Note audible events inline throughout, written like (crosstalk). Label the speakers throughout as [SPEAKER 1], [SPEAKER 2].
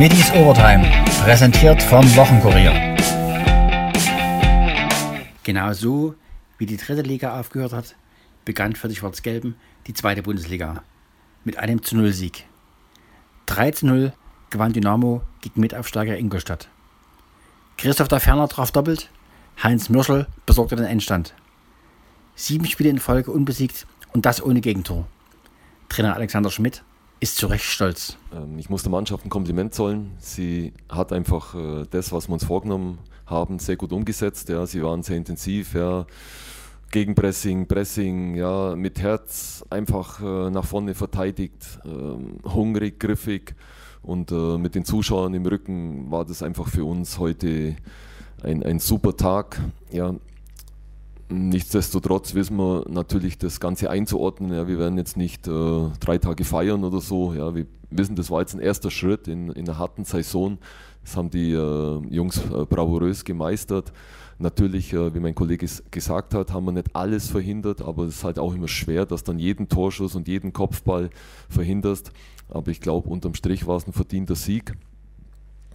[SPEAKER 1] Middies Overtime, präsentiert vom Wochenkurier. Genau so, wie die dritte Liga aufgehört hat, begann für die Schwarz-Gelben die zweite Bundesliga mit einem zu Null Sieg. 3 zu 0 gewann Dynamo gegen Mitaufsteiger Ingolstadt. Christoph der Ferner traf doppelt, Heinz Mürschel besorgte den Endstand. Sieben Spiele in Folge unbesiegt und das ohne Gegentor. Trainer Alexander Schmidt ist zu Recht stolz.
[SPEAKER 2] Ähm, ich muss der Mannschaft ein Kompliment zollen. Sie hat einfach äh, das, was wir uns vorgenommen haben, sehr gut umgesetzt. Ja, sie waren sehr intensiv. Ja. Gegenpressing, Pressing, ja, mit Herz einfach äh, nach vorne verteidigt, äh, hungrig, griffig und äh, mit den Zuschauern im Rücken war das einfach für uns heute ein, ein super Tag. Ja, Nichtsdestotrotz wissen wir natürlich das Ganze einzuordnen. Ja, wir werden jetzt nicht äh, drei Tage feiern oder so. Ja, wir wissen, das war jetzt ein erster Schritt in, in einer harten Saison. Das haben die äh, Jungs äh, bravourös gemeistert. Natürlich, äh, wie mein Kollege gesagt hat, haben wir nicht alles verhindert, aber es ist halt auch immer schwer, dass dann jeden Torschuss und jeden Kopfball verhinderst. Aber ich glaube, unterm Strich war es ein verdienter Sieg.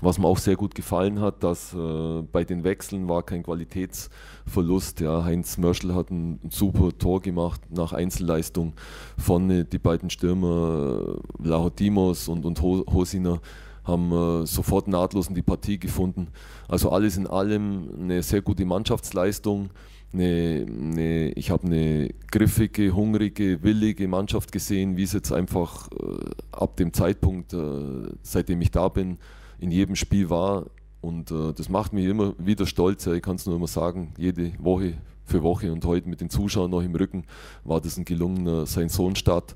[SPEAKER 2] Was mir auch sehr gut gefallen hat, dass äh, bei den Wechseln war kein Qualitätsverlust. Ja, Heinz Mörschel hat ein, super Tor gemacht nach Einzelleistung. Vorne die beiden Stürmer äh, und, und Hosiner haben äh, sofort nahtlos in die Partie gefunden. Also alles in allem eine sehr gute Mannschaftsleistung. Eine, eine, ich habe eine griffige, hungrige, willige Mannschaft gesehen, wie es jetzt einfach äh, ab dem Zeitpunkt, äh, seitdem ich da bin, in jedem Spiel war. Und äh, das macht mich immer wieder stolz. Ich kann es nur immer sagen, jede Woche für Woche und heute mit den Zuschauern noch im Rücken war das ein gelungener Sein-Sohn-Start.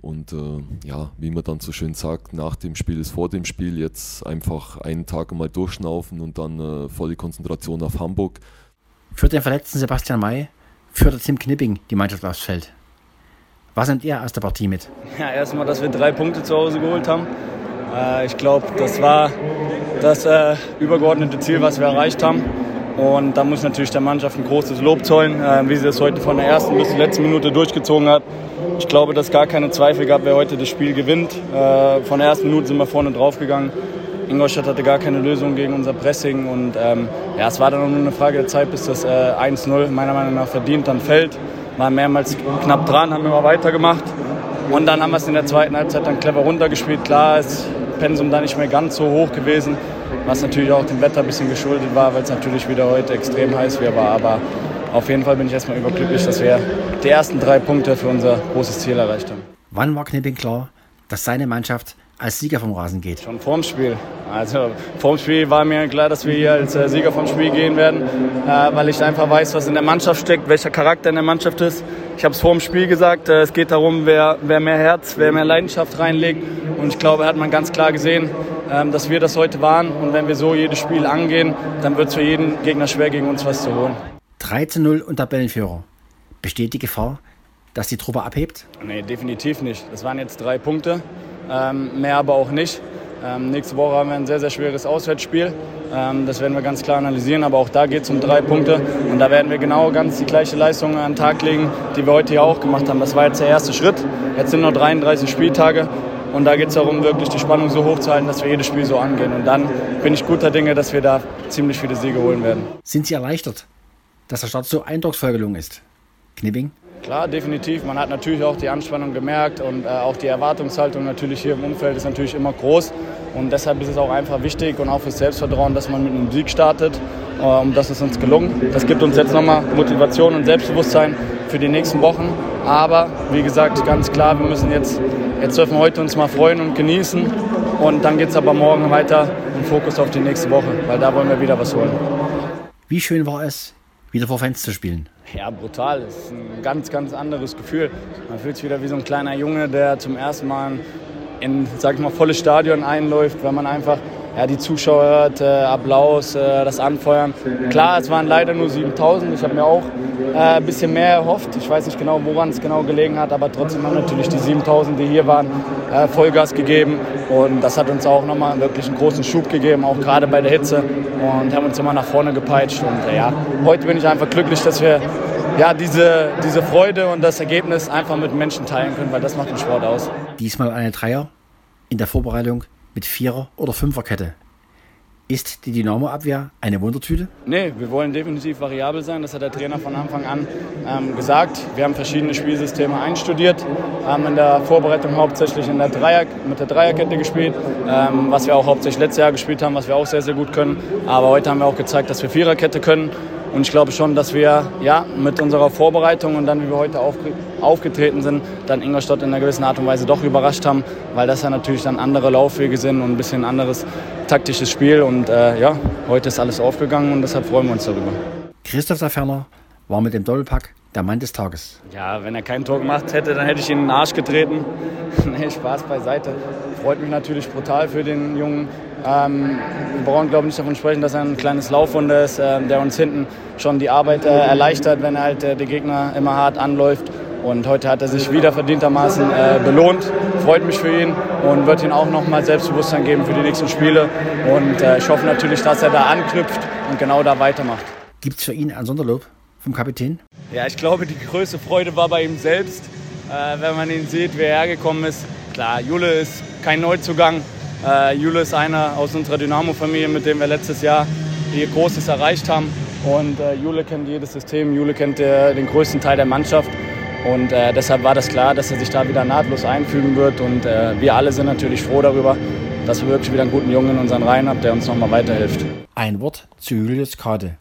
[SPEAKER 2] Und äh, ja, wie man dann so schön sagt, nach dem Spiel ist vor dem Spiel. Jetzt einfach einen Tag mal durchschnaufen und dann äh, volle Konzentration auf Hamburg.
[SPEAKER 1] Für den verletzten Sebastian May führte Tim Knipping die Mannschaft aufs Feld. Was nimmt ihr aus der Partie mit?
[SPEAKER 3] Ja, erstmal, dass wir drei Punkte zu Hause geholt haben. Äh, ich glaube, das war das äh, übergeordnete Ziel, was wir erreicht haben. Und da muss natürlich der Mannschaft ein großes Lob zollen, äh, wie sie das heute von der ersten bis zur letzten Minute durchgezogen hat. Ich glaube, dass gar keine Zweifel gab, wer heute das Spiel gewinnt. Äh, von der ersten Minute sind wir vorne drauf gegangen. Ingolstadt hatte gar keine Lösung gegen unser Pressing und ähm, ja, es war dann nur eine Frage der Zeit, bis das äh, 1-0 meiner Meinung nach verdient dann fällt. Waren mehrmals knapp dran, haben immer weitergemacht und dann haben wir es in der zweiten Halbzeit dann clever runtergespielt. Klar ist Pensum da nicht mehr ganz so hoch gewesen, was natürlich auch dem Wetter ein bisschen geschuldet war, weil es natürlich wieder heute extrem heiß war. Aber auf jeden Fall bin ich erstmal überglücklich, dass wir die ersten drei Punkte für unser großes Ziel erreicht haben.
[SPEAKER 1] Wann war Knipping klar, dass seine Mannschaft als Sieger vom Rasen geht?
[SPEAKER 3] Schon vorm Spiel. Also vorm Spiel war mir klar, dass wir hier als äh, Sieger vom Spiel gehen werden, äh, weil ich einfach weiß, was in der Mannschaft steckt, welcher Charakter in der Mannschaft ist. Ich habe es vor dem Spiel gesagt, äh, es geht darum, wer, wer mehr Herz, wer mehr Leidenschaft reinlegt. Und ich glaube, hat man ganz klar gesehen, ähm, dass wir das heute waren. Und wenn wir so jedes Spiel angehen, dann wird es für jeden Gegner schwer, gegen uns was zu holen.
[SPEAKER 1] 3 zu 0 und Tabellenführer. Besteht die Gefahr, dass die Truppe abhebt?
[SPEAKER 3] Nee, definitiv nicht. Das waren jetzt drei Punkte, mehr aber auch nicht. Ähm, nächste Woche haben wir ein sehr, sehr schweres Auswärtsspiel. Ähm, das werden wir ganz klar analysieren, aber auch da geht es um drei Punkte. Und da werden wir genau ganz die gleiche Leistung an den Tag legen, die wir heute hier auch gemacht haben. Das war jetzt der erste Schritt. Jetzt sind noch 33 Spieltage. Und da geht es darum, wirklich die Spannung so hoch zu halten, dass wir jedes Spiel so angehen. Und dann bin ich guter Dinge, dass wir da ziemlich viele Siege holen werden.
[SPEAKER 1] Sind Sie erleichtert, dass der Start so eindrucksvoll gelungen ist. Knibbing?
[SPEAKER 3] Klar, definitiv. Man hat natürlich auch die Anspannung gemerkt und äh, auch die Erwartungshaltung natürlich hier im Umfeld ist natürlich immer groß. Und deshalb ist es auch einfach wichtig und auch fürs Selbstvertrauen, dass man mit einem Sieg startet. Äh, und das ist uns gelungen. Das gibt uns jetzt nochmal Motivation und Selbstbewusstsein für die nächsten Wochen. Aber wie gesagt, ganz klar, wir müssen jetzt, jetzt dürfen wir heute uns mal freuen und genießen. Und dann geht es aber morgen weiter im Fokus auf die nächste Woche, weil da wollen wir wieder was holen.
[SPEAKER 1] Wie schön war es, wieder vor Fans zu spielen?
[SPEAKER 3] Ja, brutal. Das ist ein ganz, ganz anderes Gefühl. Man fühlt sich wieder wie so ein kleiner Junge, der zum ersten Mal in, sag ich mal, volles Stadion einläuft, weil man einfach ja, die Zuschauer hört, äh, Applaus, äh, das Anfeuern. Klar, es waren leider nur 7000. Ich habe mir auch äh, ein bisschen mehr erhofft. Ich weiß nicht genau, woran es genau gelegen hat, aber trotzdem haben natürlich die 7000, die hier waren, äh, Vollgas gegeben. Und das hat uns auch nochmal wirklich einen großen Schub gegeben, auch gerade bei der Hitze. Und haben uns immer nach vorne gepeitscht. Und äh, ja, heute bin ich einfach glücklich, dass wir ja, diese, diese Freude und das Ergebnis einfach mit Menschen teilen können, weil das macht den Sport aus.
[SPEAKER 1] Diesmal eine Dreier in der Vorbereitung mit Vierer- oder Fünferkette. Ist die Dynamo-Abwehr eine Wundertüte?
[SPEAKER 3] Nee, wir wollen definitiv variabel sein. Das hat der Trainer von Anfang an ähm, gesagt. Wir haben verschiedene Spielsysteme einstudiert, haben in der Vorbereitung hauptsächlich in der Dreier, mit der Dreierkette gespielt, ähm, was wir auch hauptsächlich letztes Jahr gespielt haben, was wir auch sehr, sehr gut können. Aber heute haben wir auch gezeigt, dass wir Viererkette können und ich glaube schon, dass wir ja, mit unserer Vorbereitung und dann, wie wir heute aufgetreten sind, dann Ingolstadt in einer gewissen Art und Weise doch überrascht haben, weil das ja natürlich dann andere Laufwege sind und ein bisschen anderes taktisches Spiel. Und äh, ja, heute ist alles aufgegangen und deshalb freuen wir uns darüber.
[SPEAKER 1] Christoph Saferner war mit dem Doppelpack der Mann des Tages.
[SPEAKER 3] Ja, wenn er kein Tor gemacht hätte, dann hätte ich ihn in den Arsch getreten. (laughs) nee, Spaß beiseite. Freut mich natürlich brutal für den Jungen. Ähm, wir brauchen, glaube ich, nicht davon sprechen, dass er ein kleines Laufwunder ist, äh, der uns hinten schon die Arbeit äh, erleichtert, wenn er halt äh, die Gegner immer hart anläuft. Und heute hat er sich wieder verdientermaßen äh, belohnt. Freut mich für ihn und wird ihm auch nochmal Selbstbewusstsein geben für die nächsten Spiele. Und äh, ich hoffe natürlich, dass er da anknüpft und genau da weitermacht.
[SPEAKER 1] Gibt es für ihn ein Sonderlob vom Kapitän?
[SPEAKER 3] Ja, ich glaube, die größte Freude war bei ihm selbst, äh, wenn man ihn sieht, wie er hergekommen ist. Klar, Jule ist kein Neuzugang, äh, Jule ist einer aus unserer Dynamo-Familie, mit dem wir letztes Jahr hier Großes erreicht haben. Und äh, Jule kennt jedes System, Jule kennt äh, den größten Teil der Mannschaft. Und äh, deshalb war das klar, dass er sich da wieder nahtlos einfügen wird. Und äh, wir alle sind natürlich froh darüber, dass wir wirklich wieder einen guten Jungen in unseren Reihen haben, der uns nochmal weiterhilft.
[SPEAKER 1] Ein Wort zu Julius Kade,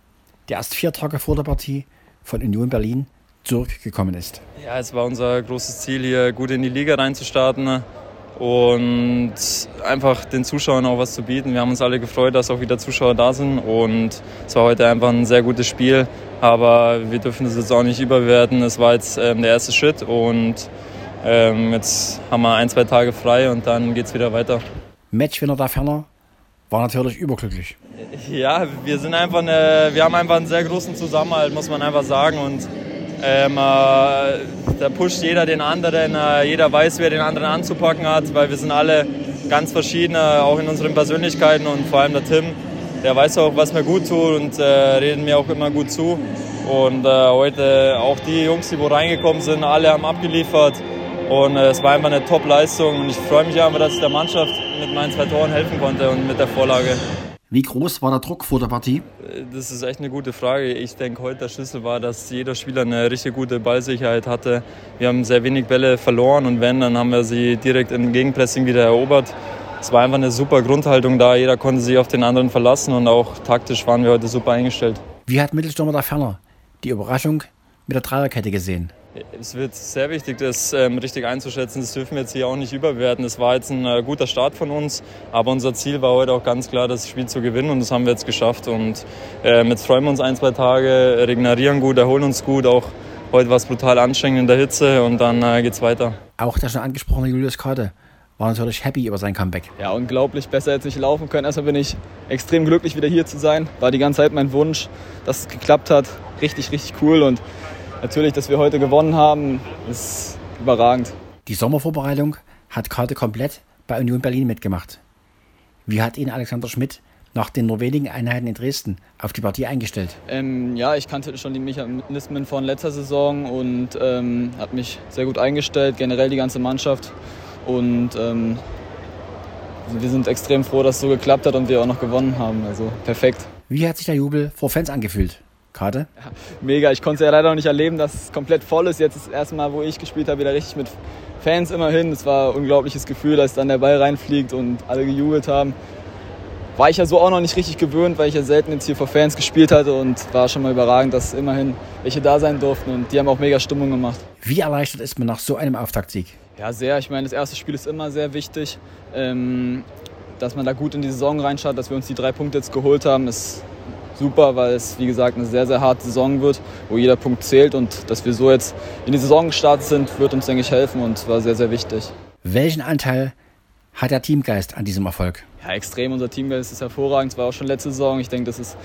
[SPEAKER 1] der erst vier Tage vor der Partie von Union Berlin zurückgekommen ist.
[SPEAKER 4] Ja, es war unser großes Ziel, hier gut in die Liga reinzustarten und einfach den Zuschauern auch was zu bieten. Wir haben uns alle gefreut, dass auch wieder Zuschauer da sind und es war heute einfach ein sehr gutes Spiel, aber wir dürfen es jetzt auch nicht überwerten. Es war jetzt ähm, der erste Schritt und ähm, jetzt haben wir ein, zwei Tage frei und dann geht es wieder weiter.
[SPEAKER 1] Matchwinner da ferner war natürlich überglücklich.
[SPEAKER 4] Ja, wir sind einfach eine, wir haben einfach einen sehr großen Zusammenhalt, muss man einfach sagen und ähm, äh, da pusht jeder den anderen, äh, jeder weiß, wer den anderen anzupacken hat, weil wir sind alle ganz verschieden, auch in unseren Persönlichkeiten und vor allem der Tim, der weiß auch, was mir gut tut und äh, redet mir auch immer gut zu. Und äh, heute auch die Jungs, die wo reingekommen sind, alle haben abgeliefert und äh, es war einfach eine Top-Leistung und ich freue mich einfach, dass ich der Mannschaft mit meinen zwei Toren helfen konnte und mit der Vorlage.
[SPEAKER 1] Wie groß war der Druck vor der Partie?
[SPEAKER 4] Das ist echt eine gute Frage. Ich denke, heute der Schlüssel war, dass jeder Spieler eine richtig gute Ballsicherheit hatte. Wir haben sehr wenig Bälle verloren und wenn, dann haben wir sie direkt im Gegenpressing wieder erobert. Es war einfach eine super Grundhaltung da. Jeder konnte sich auf den anderen verlassen und auch taktisch waren wir heute super eingestellt.
[SPEAKER 1] Wie hat Mittelstürmer da ferner die Überraschung mit der Dreierkette gesehen?
[SPEAKER 4] Es wird sehr wichtig, das ähm, richtig einzuschätzen. Das dürfen wir jetzt hier auch nicht überwerten. Es war jetzt ein äh, guter Start von uns, aber unser Ziel war heute auch ganz klar, das Spiel zu gewinnen und das haben wir jetzt geschafft. Und äh, jetzt freuen wir uns ein, zwei Tage, regenerieren gut, erholen uns gut. Auch heute war es brutal anstrengend in der Hitze und dann äh, es weiter.
[SPEAKER 1] Auch der schon angesprochene Julius Karte war natürlich happy über sein Comeback.
[SPEAKER 5] Ja, unglaublich. Besser hätte ich laufen können. Erstmal bin ich extrem glücklich, wieder hier zu sein. War die ganze Zeit mein Wunsch, dass es geklappt hat. Richtig, richtig cool und natürlich, dass wir heute gewonnen haben, ist überragend.
[SPEAKER 1] Die Sommervorbereitung hat Karte komplett bei Union Berlin mitgemacht. Wie hat ihn Alexander Schmidt nach den nur wenigen Einheiten in Dresden auf die Partie eingestellt?
[SPEAKER 5] Ähm, ja, ich kannte schon die Mechanismen von letzter Saison und ähm, hat mich sehr gut eingestellt, generell die ganze Mannschaft. Und ähm, wir sind extrem froh, dass es so geklappt hat und wir auch noch gewonnen haben. Also perfekt.
[SPEAKER 1] Wie hat sich der Jubel vor Fans angefühlt? Karte?
[SPEAKER 5] Ja, mega. Ich konnte es ja leider noch nicht erleben, dass es komplett voll ist. Jetzt ist das erste Mal, wo ich gespielt habe, wieder richtig mit Fans immerhin. Es war ein unglaubliches Gefühl, dass dann der Ball reinfliegt und alle gejubelt haben. War ich ja so auch noch nicht richtig gewöhnt, weil ich ja selten jetzt hier vor Fans gespielt hatte und war schon mal überragend, dass immerhin welche da sein durften und die haben auch mega Stimmung gemacht.
[SPEAKER 1] Wie erleichtert ist man nach so einem Auftaktsieg?
[SPEAKER 5] Ja, sehr. Ich meine, das erste Spiel ist immer sehr wichtig. Ähm, dass man da gut in die Saison reinschaut, dass wir uns die drei Punkte jetzt geholt haben, ist super, weil es, wie gesagt, eine sehr, sehr harte Saison wird, wo jeder Punkt zählt. Und dass wir so jetzt in die Saison gestartet sind, wird uns, denke ich, helfen und war sehr, sehr wichtig.
[SPEAKER 1] Welchen Anteil hat der Teamgeist an diesem Erfolg?
[SPEAKER 5] Ja, extrem. Unser Teamgeist ist hervorragend. Es war auch schon letzte Saison. Ich denke, das ist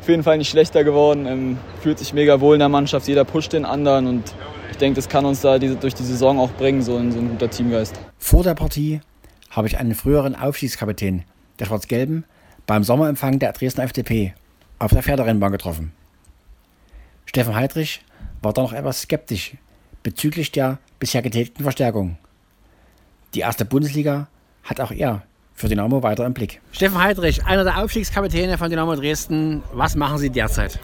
[SPEAKER 5] auf jeden Fall nicht schlechter geworden. Ähm, fühlt sich mega wohl in der Mannschaft. Jeder pusht den anderen und ich denke, das kann uns da diese, durch die Saison auch bringen, so ein, so ein guter Teamgeist.
[SPEAKER 1] Vor der Partie habe ich einen früheren Aufstiegskapitän der Schwarz-Gelben beim Sommerempfang der Dresdner FDP auf der Pferderennbahn getroffen. Steffen Heidrich war da noch etwas skeptisch bezüglich der bisher getätigten Verstärkung. Die erste Bundesliga hat auch er für Dynamo weiter im Blick. Steffen Heidrich, einer der Aufstiegskapitäne von Dynamo Dresden. Was machen Sie derzeit?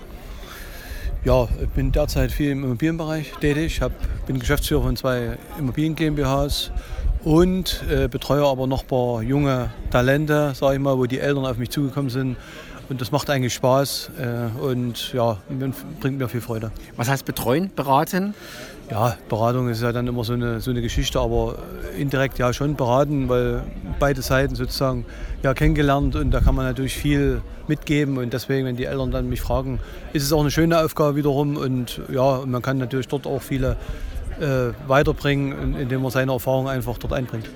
[SPEAKER 6] Ja, ich bin derzeit viel im Immobilienbereich tätig. Ich bin Geschäftsführer von zwei Immobilien GmbHs und äh, betreue aber noch ein paar junge Talente, sage ich mal, wo die Eltern auf mich zugekommen sind. Und das macht eigentlich Spaß äh, und ja, bringt mir viel Freude.
[SPEAKER 1] Was heißt betreuen, beraten?
[SPEAKER 6] Ja, Beratung ist ja dann immer so eine, so eine Geschichte, aber indirekt ja schon beraten, weil beide Seiten sozusagen ja kennengelernt und da kann man natürlich viel mitgeben und deswegen, wenn die Eltern dann mich fragen, ist es auch eine schöne Aufgabe wiederum und ja, man kann natürlich dort auch viele äh, weiterbringen, indem man seine Erfahrungen einfach dort einbringt.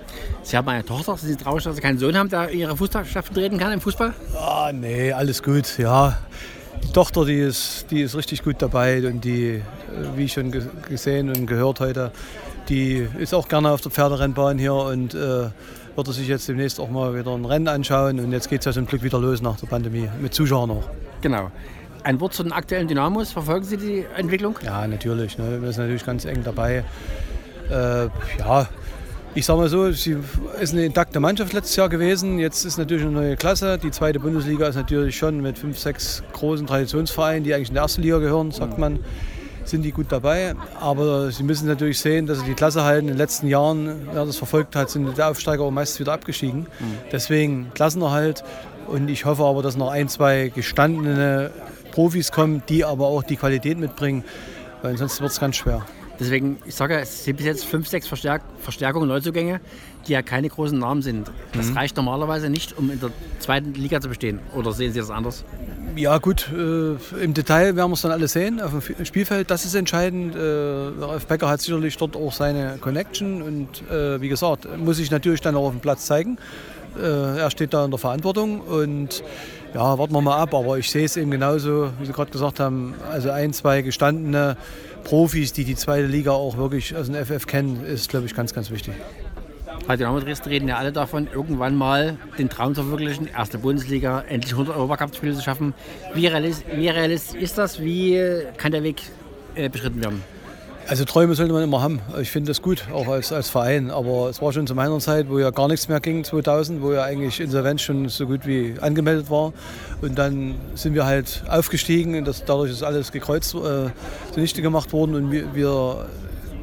[SPEAKER 1] Sie haben eine Tochter, Sie sind traurig, dass Sie keinen Sohn haben, der Ihre Fußballschaft treten kann im Fußball?
[SPEAKER 6] Ah, nee, alles gut, ja. Die Tochter, die ist, die ist richtig gut dabei und die, äh, wie ich schon gesehen und gehört heute, die ist auch gerne auf der Pferderennbahn hier und äh, wird sich jetzt demnächst auch mal wieder ein Rennen anschauen. Und jetzt geht es ja zum Glück wieder los nach der Pandemie, mit Zuschauern noch.
[SPEAKER 1] Genau. Ein Wort zu den aktuellen Dynamos. Verfolgen Sie die Entwicklung?
[SPEAKER 6] Ja, natürlich. Ne? Wir sind natürlich ganz eng dabei. Äh, ja, ich sage mal so, sie ist eine intakte Mannschaft letztes Jahr gewesen. Jetzt ist natürlich eine neue Klasse. Die zweite Bundesliga ist natürlich schon mit fünf, sechs großen Traditionsvereinen, die eigentlich in die erste Liga gehören, sagt man, sind die gut dabei. Aber sie müssen natürlich sehen, dass sie die Klasse halten. In den letzten Jahren, wer das verfolgt hat, sind die Aufsteiger auch meist wieder abgestiegen. Mhm. Deswegen Klassenerhalt. Und ich hoffe aber, dass noch ein, zwei gestandene Profis kommen, die aber auch die Qualität mitbringen. Weil sonst wird es ganz schwer.
[SPEAKER 1] Deswegen, ich sage, es sind bis jetzt fünf, sechs Verstärk Verstärkungen, Neuzugänge, die ja keine großen Namen sind. Das mhm. reicht normalerweise nicht, um in der zweiten Liga zu bestehen. Oder sehen Sie das anders?
[SPEAKER 6] Ja gut, äh, im Detail werden wir es dann alle sehen auf dem Spielfeld. Das ist entscheidend. Äh, Ralf Becker hat sicherlich dort auch seine Connection und äh, wie gesagt, muss sich natürlich dann auch auf dem Platz zeigen. Äh, er steht da in der Verantwortung und ja, warten wir mal ab. Aber ich sehe es eben genauso, wie Sie gerade gesagt haben. Also ein, zwei gestandene Profis, die die zweite Liga auch wirklich aus dem FF kennen, ist, glaube ich, ganz, ganz wichtig.
[SPEAKER 1] Bei Dynamo Dresden reden ja alle davon, irgendwann mal den Traum zu verwirklichen, erste Bundesliga, endlich 100 Europacup-Spiele zu schaffen. Wie realistisch, wie realistisch ist das? Wie kann der Weg äh, beschritten werden?
[SPEAKER 6] Also Träume sollte man immer haben. Ich finde das gut, auch als, als Verein. Aber es war schon zu meiner Zeit, wo ja gar nichts mehr ging, 2000, wo ja eigentlich Insolvenz schon so gut wie angemeldet war. Und dann sind wir halt aufgestiegen und das, dadurch ist alles gekreuzt, äh, zunichte gemacht worden. Und wir, wir,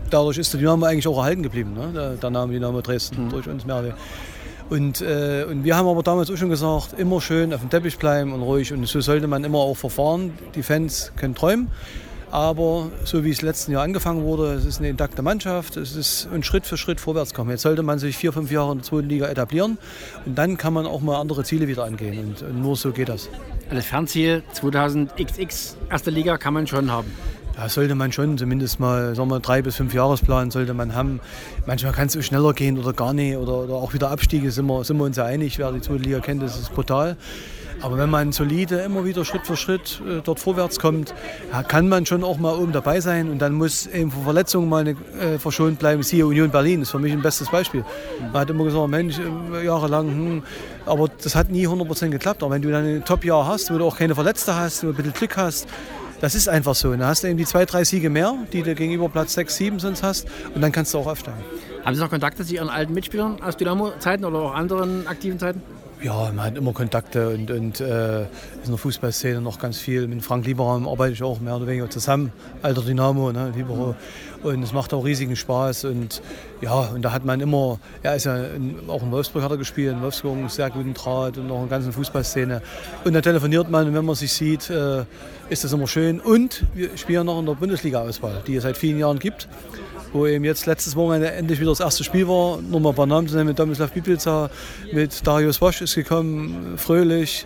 [SPEAKER 6] dadurch ist der Dynamo eigentlich auch erhalten geblieben, ne? der, der Name Dynamo Dresden, mhm. durch uns Merle. Und, äh, und wir haben aber damals auch schon gesagt, immer schön auf dem Teppich bleiben und ruhig. Und so sollte man immer auch verfahren. Die Fans können träumen. Aber so wie es letzten Jahr angefangen wurde, es ist eine intakte Mannschaft, es ist ein Schritt für Schritt vorwärts kommen. Jetzt sollte man sich vier, fünf Jahre in der zweiten Liga etablieren und dann kann man auch mal andere Ziele wieder angehen. Und, und nur so geht das.
[SPEAKER 1] Das Fernziel 2000XX erste Liga kann man schon haben.
[SPEAKER 6] Ja, sollte man schon zumindest mal, sagen wir, drei bis fünf Jahresplan sollte man haben. Manchmal kann es so schneller gehen oder gar nicht oder, oder auch wieder Abstiege, sind wir, sind wir uns ja einig. Wer die zweite Liga kennt, das ist brutal. Aber wenn man solide immer wieder Schritt für Schritt äh, dort vorwärts kommt, kann man schon auch mal oben dabei sein und dann muss eben von Verletzungen mal eine, äh, verschont bleiben. Siehe Union Berlin ist für mich ein bestes Beispiel. Man hat immer gesagt, Mensch, äh, jahrelang, hm, aber das hat nie 100% geklappt. Aber wenn du dann ein Top-Jahr hast, wo du auch keine Verletzte hast, wo du ein bisschen Glück hast, das ist einfach so. Dann hast du eben die zwei, drei Siege mehr, die du gegenüber Platz 6, 7 sonst hast und dann kannst du auch aufsteigen.
[SPEAKER 1] Haben Sie noch Kontakte zu Ihren alten Mitspielern aus Dynamo-Zeiten oder auch anderen aktiven Zeiten?
[SPEAKER 6] Ja, man hat immer Kontakte und, und äh, in der Fußballszene noch ganz viel. Mit Frank Lieberraum arbeite ich auch mehr oder weniger zusammen, alter Dynamo, ne, Libero. Und es macht auch riesigen Spaß. Und ja, und da hat man immer, er ist ja in, auch in Wolfsburg hat er gespielt, in Wolfsburg einen sehr guten Draht und auch in der ganzen Fußballszene. Und da telefoniert man und wenn man sich sieht, äh, ist das immer schön. Und wir spielen noch in der Bundesliga-Auswahl, die es seit vielen Jahren gibt wo eben jetzt letztes Wochenende endlich wieder das erste Spiel war. Nur mal ein paar Namen zu nennen, mit Domislav Biblica, mit Darius Wosch ist gekommen, Fröhlich,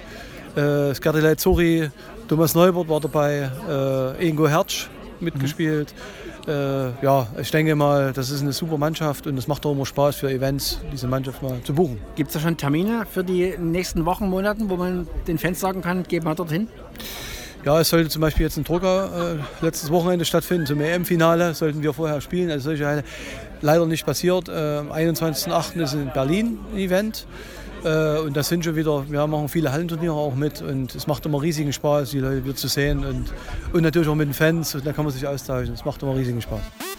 [SPEAKER 6] äh, Skerdilei Zori, Thomas Neubert war dabei, äh, Ingo Hertsch mitgespielt. Mhm. Äh, ja, ich denke mal, das ist eine super Mannschaft und es macht auch immer Spaß für Events, diese Mannschaft mal zu buchen.
[SPEAKER 1] Gibt es da schon Termine für die nächsten Wochen, Monaten, wo man den Fans sagen kann, gehen wir dorthin?
[SPEAKER 6] Ja, es sollte zum Beispiel jetzt ein Drucker äh, letztes Wochenende stattfinden, zum EM-Finale sollten wir vorher spielen. Also solche leider nicht passiert. Äh, am 21.08. ist in Berlin ein Event. Äh, und das sind schon wieder, wir machen viele Hallenturniere auch mit und es macht immer riesigen Spaß, die Leute wieder zu sehen und, und natürlich auch mit den Fans. Und da kann man sich austauschen. Es macht immer riesigen Spaß.